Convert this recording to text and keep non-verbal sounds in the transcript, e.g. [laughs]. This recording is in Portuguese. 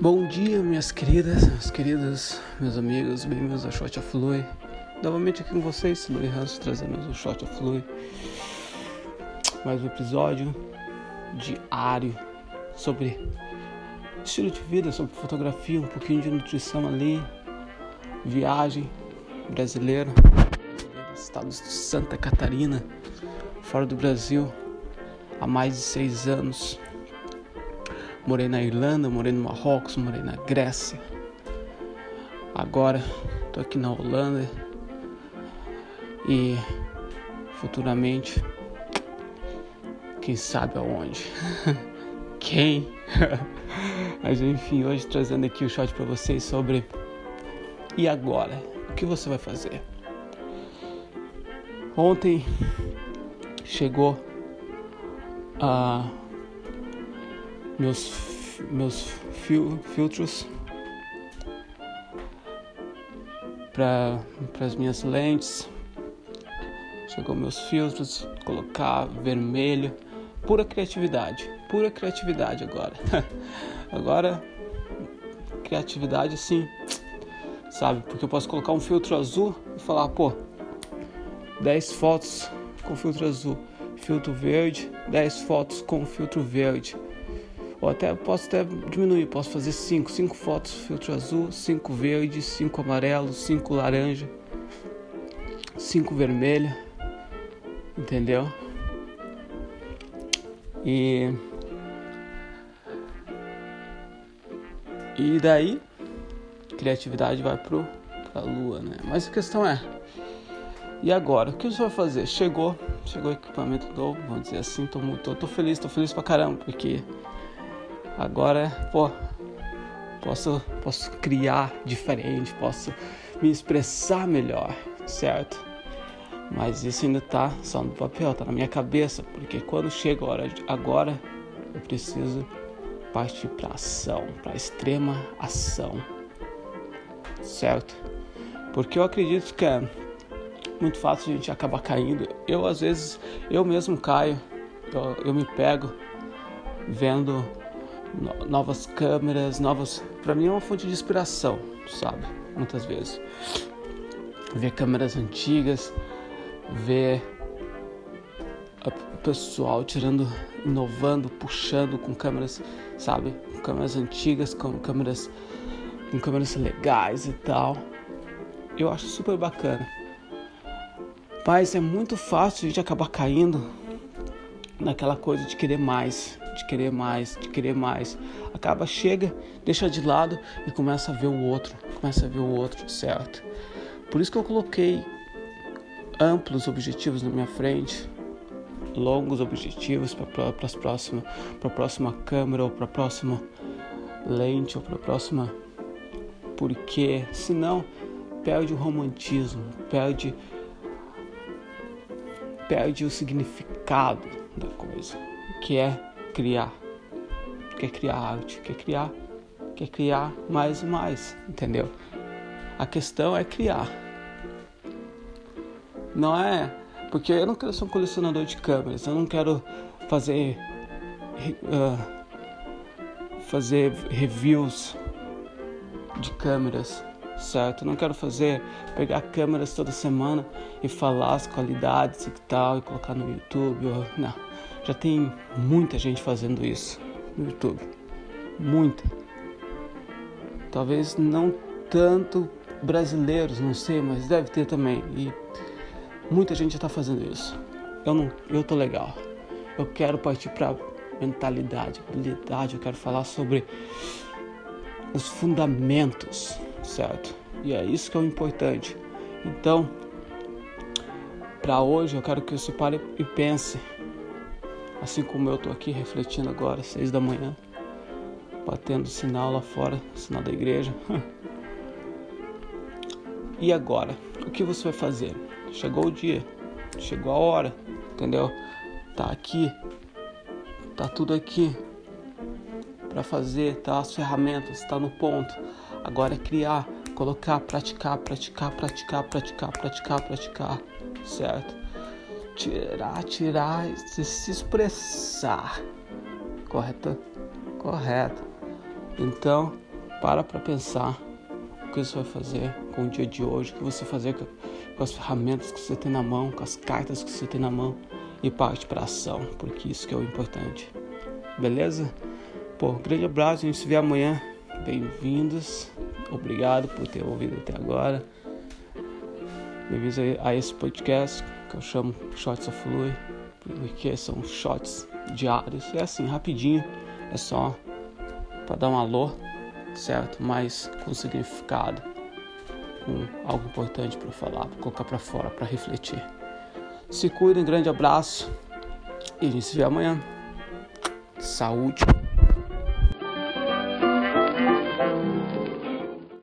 Bom dia, minhas queridas, meus queridos, meus amigos, bem-vindos ao Shot of Flui. Novamente aqui com vocês, Lui Hanso, trazendo o Shot of Flui. Mais um episódio diário sobre estilo de vida, sobre fotografia, um pouquinho de nutrição ali, viagem brasileiro, estado de Santa Catarina, fora do Brasil, há mais de seis anos Morei na Irlanda, morei no Marrocos, morei na Grécia. Agora tô aqui na Holanda e futuramente, quem sabe aonde? [laughs] quem? [laughs] Mas enfim, hoje trazendo aqui o shot para vocês sobre e agora? O que você vai fazer? Ontem chegou a meus, meus fil, filtros para as minhas lentes. Chegou meus filtros, colocar vermelho, pura criatividade, pura criatividade agora. [laughs] agora criatividade assim, sabe? Porque eu posso colocar um filtro azul e falar, pô, 10 fotos com filtro azul, filtro verde, 10 fotos com filtro verde ou até posso até diminuir, posso fazer cinco, cinco fotos filtro azul, cinco verde, cinco amarelo, cinco laranja, cinco vermelha, entendeu? E e daí criatividade vai pro pra lua, né? Mas a questão é e agora, o que você vai fazer? Chegou, chegou equipamento novo, vamos dizer assim, tô, tô, tô feliz, tô feliz pra caramba, porque Agora, pô, posso, posso criar diferente, posso me expressar melhor, certo? Mas isso ainda tá só no papel, tá na minha cabeça, porque quando chega a hora de agora, eu preciso partir para ação, para extrema ação, certo? Porque eu acredito que é muito fácil a gente acabar caindo. Eu às vezes, eu mesmo caio, eu, eu me pego vendo novas câmeras, novas. Para mim é uma fonte de inspiração, sabe? Muitas vezes. Ver câmeras antigas, ver o pessoal tirando, inovando, puxando com câmeras, sabe? Com câmeras antigas, com câmeras, com câmeras legais e tal. Eu acho super bacana. Mas é muito fácil a gente acabar caindo naquela coisa de querer mais, de querer mais, de querer mais. Acaba, chega, deixa de lado e começa a ver o outro, começa a ver o outro, certo? Por isso que eu coloquei amplos objetivos na minha frente, longos objetivos para a próxima câmera ou para a próxima lente ou para a próxima, porque senão perde o romantismo, perde perde o significado da coisa, que é criar, quer criar arte, quer criar, quer criar mais e mais, entendeu? A questão é criar. Não é porque eu não quero ser um colecionador de câmeras, eu não quero fazer uh, fazer reviews de câmeras, certo? Eu não quero fazer pegar câmeras toda semana e falar as qualidades e tal e colocar no YouTube, ou, não já tem muita gente fazendo isso no YouTube. Muita. Talvez não tanto brasileiros, não sei, mas deve ter também. E muita gente já está fazendo isso. Eu não, eu tô legal. Eu quero partir para mentalidade, habilidade. Eu quero falar sobre os fundamentos, certo? E é isso que é o importante. Então, para hoje eu quero que você pare e pense Assim como eu estou aqui refletindo agora, seis da manhã, batendo sinal lá fora, sinal da igreja. [laughs] e agora? O que você vai fazer? Chegou o dia, chegou a hora, entendeu? Tá aqui, tá tudo aqui para fazer, tá as ferramentas, tá no ponto. Agora é criar, colocar, praticar, praticar, praticar, praticar, praticar, praticar, certo? Tirar, tirar, se, se expressar. Correto? Correto. Então, para para pensar o que você vai fazer com o dia de hoje, o que você vai fazer com, as ferramentas que você tem na mão, com as cartas que você tem na mão e parte para ação, porque isso que é o importante. Beleza? Pô, grande abraço, a gente se vê amanhã. Bem-vindos. Obrigado por ter ouvido até agora. Bem-vindos a esse podcast que eu chamo Shots of Lui, porque são shots diários. É assim, rapidinho, é só para dar um alô, certo? Mas com significado, com algo importante para falar, para colocar para fora, para refletir. Se cuidem, grande abraço e a gente se vê amanhã. Saúde.